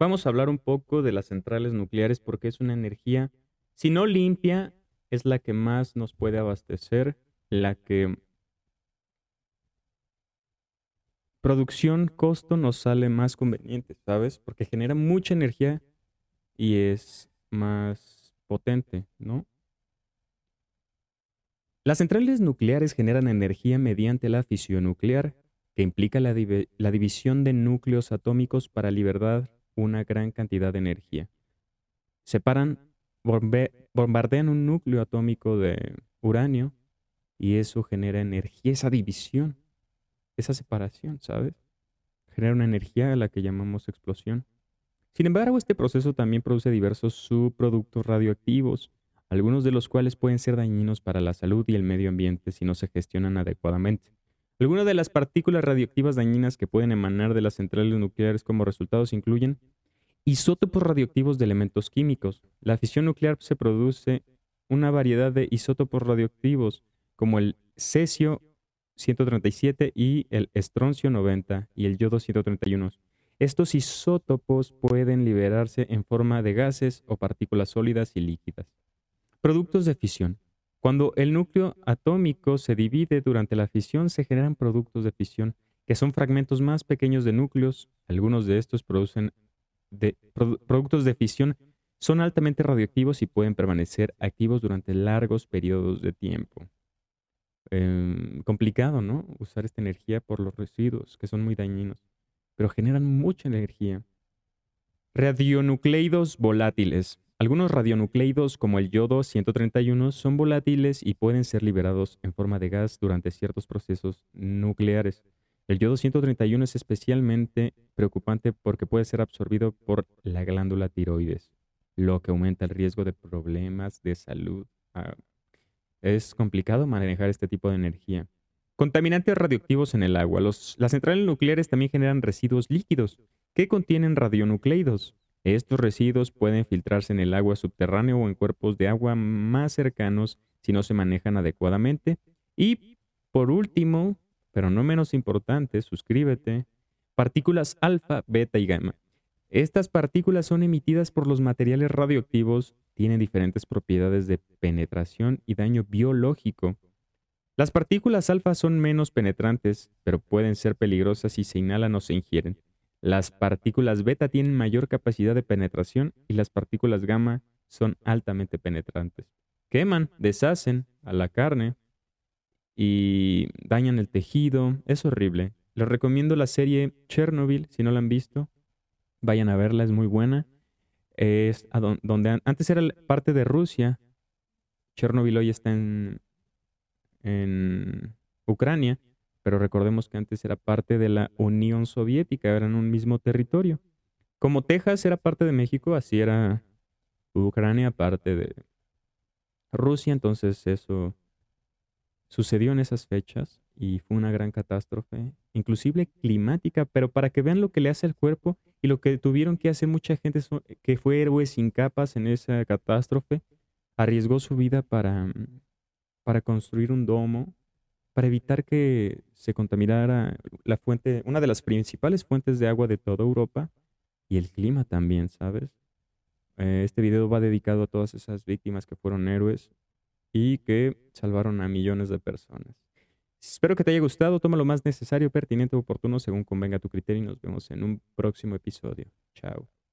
vamos a hablar un poco de las centrales nucleares porque es una energía, si no limpia, es la que más nos puede abastecer, la que producción, costo nos sale más conveniente, ¿sabes? Porque genera mucha energía y es más potente, ¿no? Las centrales nucleares generan energía mediante la fisión nuclear, que implica la, división de núcleos atómicos para liberar una gran cantidad de energía. Separan, bombardean un núcleo atómico de uranio y eso genera energía, esa división, esa separación, ¿sabes? Genera una energía a la que llamamos explosión. Sin embargo, este proceso también produce diversos subproductos radioactivos, algunos de los cuales pueden ser dañinos para la salud y el medio ambiente si no se gestionan adecuadamente. Algunas de las partículas radioactivas dañinas que pueden emanar de las centrales nucleares como resultados incluyen isótopos radioactivos de elementos químicos. La fisión nuclear se produce una variedad de isótopos radioactivos como el cesio 137 y el estroncio 90 y el yodo 131. Estos isótopos pueden liberarse en forma de gases o partículas sólidas y líquidas. Productos de fisión. Cuando el núcleo atómico se divide durante la fisión, se generan productos de fisión, que son fragmentos más pequeños de núcleos. Algunos de estos producen productos de fisión son altamente radioactivos y pueden permanecer activos durante largos periodos de tiempo. Em, complicado, ¿no? Usar esta energía por los residuos, que son muy dañinos, pero generan mucha energía. Radionucleidos volátiles. Algunos radionucleidos, como el yodo 131, son volátiles y pueden ser liberados en forma de gas durante ciertos procesos nucleares. El yodo 131 es especialmente preocupante porque puede ser absorbido por la glándula tiroides, lo que aumenta el riesgo de problemas de salud. Ah, es complicado manejar este tipo de energía. Contaminantes radioactivos en el agua. las centrales nucleares también generan residuos líquidos que contienen radionucleidos. Estos residuos pueden filtrarse en el agua subterránea o en cuerpos de agua más cercanos si no se manejan adecuadamente. Y por último, pero no menos importante, suscríbete, partículas alfa, beta y gamma. Estas partículas son emitidas por los materiales radioactivos, tienen diferentes propiedades de penetración y daño biológico. Las partículas alfa son menos penetrantes, pero pueden ser peligrosas si se inhalan o se ingieren. Las partículas beta tienen mayor capacidad de penetración y las partículas gamma son altamente penetrantes. Queman, deshacen a la carne y dañan el tejido. Es horrible. Les recomiendo la serie Chernobyl, si no la han visto. Vayan a verla, es muy buena. Es donde antes era parte de Rusia. Chernobyl hoy está en, en Ucrania pero recordemos que antes era parte de la Unión Soviética, eran un mismo territorio. Como Texas era parte de México, así era Ucrania parte de Rusia, entonces eso sucedió en esas fechas y fue una gran catástrofe, inclusive climática, pero para que vean lo que le hace al cuerpo y lo que tuvieron que hacer mucha gente que fue héroes sin capas en esa catástrofe, arriesgó su vida para, para construir un domo para evitar que se contaminara la fuente, una de las principales fuentes de agua de toda Europa y el clima también, ¿sabes? Eh, este video va dedicado a todas esas víctimas que fueron héroes y que salvaron a millones de personas. Espero que te haya gustado, toma lo más necesario, pertinente o oportuno según convenga tu criterio y nos vemos en un próximo episodio. Chao.